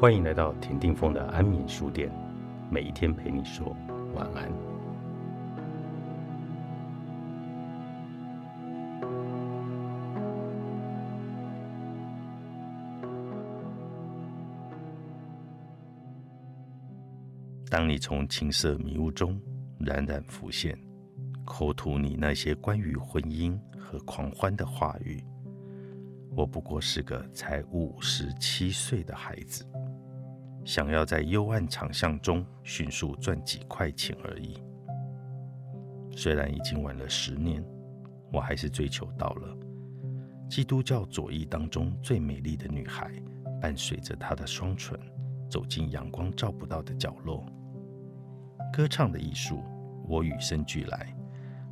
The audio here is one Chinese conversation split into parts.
欢迎来到田定峰的安眠书店，每一天陪你说晚安。当你从青涩迷雾中冉冉浮现，口吐你那些关于婚姻和狂欢的话语。我不过是个才五十七岁的孩子，想要在幽暗长巷中迅速赚几块钱而已。虽然已经晚了十年，我还是追求到了基督教左翼当中最美丽的女孩，伴随着她的双唇走进阳光照不到的角落。歌唱的艺术，我与生俱来。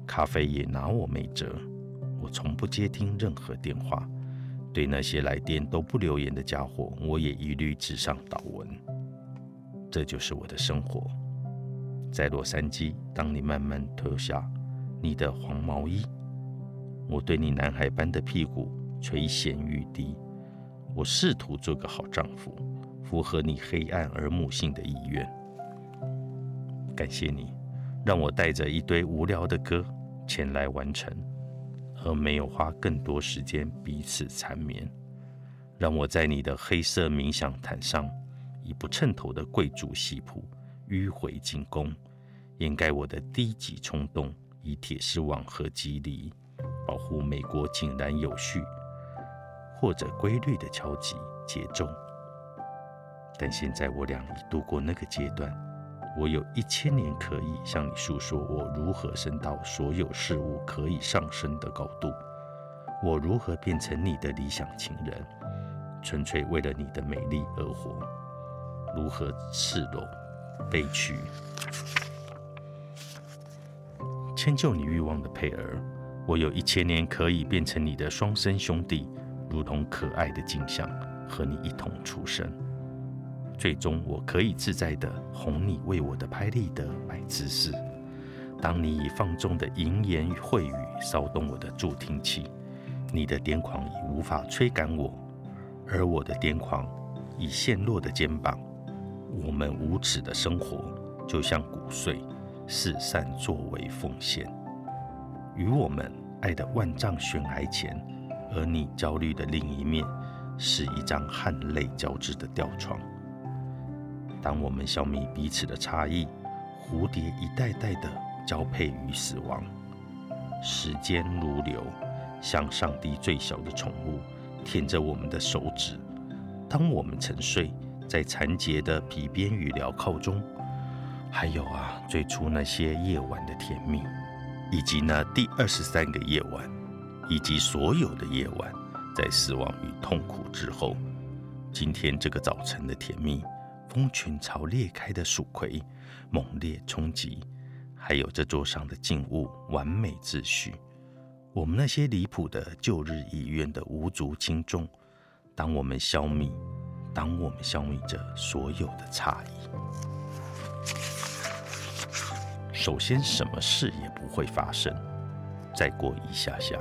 咖啡也拿我没辙，我从不接听任何电话。对那些来电都不留言的家伙，我也一律致上祷文。这就是我的生活。在洛杉矶，当你慢慢脱下你的黄毛衣，我对你男孩般的屁股垂涎欲滴。我试图做个好丈夫，符合你黑暗而母性的意愿。感谢你，让我带着一堆无聊的歌前来完成。而没有花更多时间彼此缠绵，让我在你的黑色冥想毯上，以不称头的贵族戏谱迂回进攻，掩盖我的低级冲动，以铁丝网和肌理保护美国井然有序或者规律的敲击节奏。但现在我俩已度过那个阶段。我有一千年可以向你诉说我如何升到所有事物可以上升的高度，我如何变成你的理想情人，纯粹为了你的美丽而活，如何赤裸、悲屈，迁就你欲望的配儿。我有一千年可以变成你的双生兄弟，如同可爱的镜像，和你一同出生。最终，我可以自在地哄你为我的拍立得买姿势。当你以放纵的淫言秽语骚动我的助听器，你的癫狂已无法吹赶我，而我的癫狂已陷落的肩膀。我们无耻的生活就像骨碎，四散作为奉献。与我们爱的万丈悬崖前，而你焦虑的另一面是一张汗泪交织的吊床。当我们消灭彼此的差异，蝴蝶一代代的交配与死亡，时间如流，像上帝最小的宠物舔着我们的手指。当我们沉睡在残结的皮鞭与镣铐中，还有啊，最初那些夜晚的甜蜜，以及那第二十三个夜晚，以及所有的夜晚，在死亡与痛苦之后，今天这个早晨的甜蜜。蜂群巢裂开的蜀葵，猛烈冲击，还有这桌上的静物，完美秩序。我们那些离谱的旧日遗愿的无足轻重，当我们消弭，当我们消弭着所有的差异。首先，什么事也不会发生。再过一下下，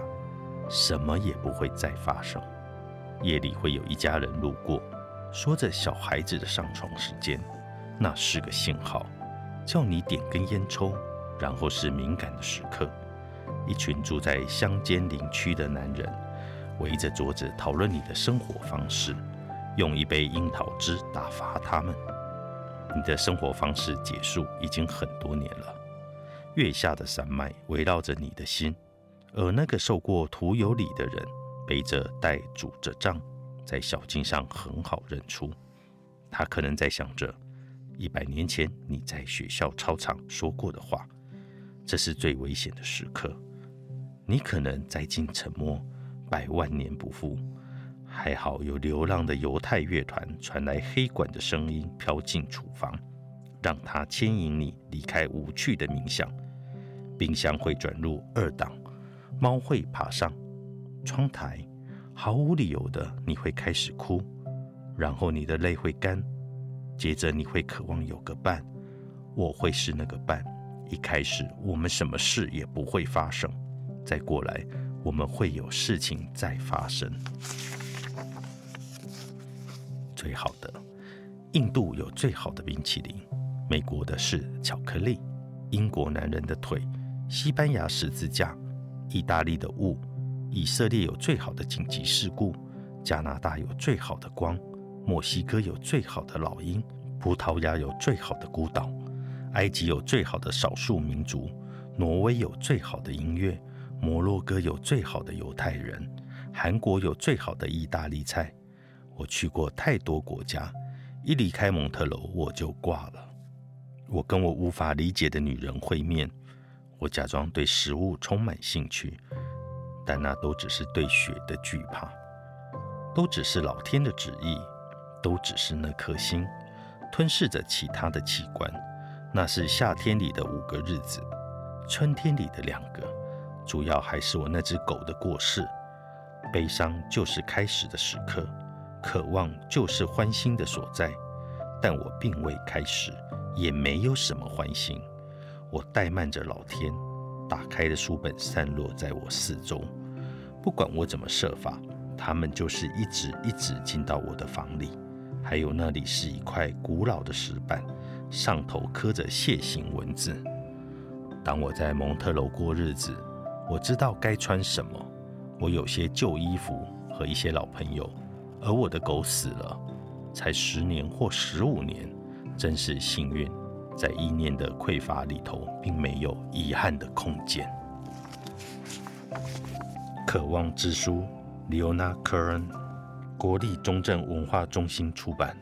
什么也不会再发生。夜里会有一家人路过。说着小孩子的上床时间，那是个信号，叫你点根烟抽。然后是敏感的时刻，一群住在乡间林区的男人围着桌子讨论你的生活方式，用一杯樱桃汁打发他们。你的生活方式结束已经很多年了。月下的山脉围绕着你的心，而那个受过徒有礼的人背着袋拄着杖。在小径上很好认出，他可能在想着一百年前你在学校操场说过的话。这是最危险的时刻，你可能在进沉默，百万年不复。还好有流浪的犹太乐团传来黑管的声音飘进厨房，让他牵引你离开无趣的冥想。冰箱会转入二档，猫会爬上窗台。毫无理由的，你会开始哭，然后你的泪会干，接着你会渴望有个伴，我会是那个伴。一开始我们什么事也不会发生，再过来我们会有事情再发生。最好的，印度有最好的冰淇淋，美国的是巧克力，英国男人的腿，西班牙十字架，意大利的雾，以色列有最好的紧急事故，加拿大有最好的光，墨西哥有最好的老鹰，葡萄牙有最好的孤岛，埃及有最好的少数民族，挪威有最好的音乐，摩洛哥有最好的犹太人，韩国有最好的意大利菜。我去过太多国家。一离开蒙特楼，我就挂了。我跟我无法理解的女人会面，我假装对食物充满兴趣，但那都只是对雪的惧怕，都只是老天的旨意，都只是那颗心吞噬着其他的器官。那是夏天里的五个日子，春天里的两个，主要还是我那只狗的过世。悲伤就是开始的时刻。渴望就是欢欣的所在，但我并未开始，也没有什么欢欣。我怠慢着老天，打开的书本散落在我四周，不管我怎么设法，他们就是一直一直进到我的房里。还有那里是一块古老的石板，上头刻着楔形文字。当我在蒙特楼过日子，我知道该穿什么。我有些旧衣服和一些老朋友。而我的狗死了，才十年或十五年，真是幸运，在意念的匮乏里头，并没有遗憾的空间。渴望之书，Leona Curran，国立中正文化中心出版。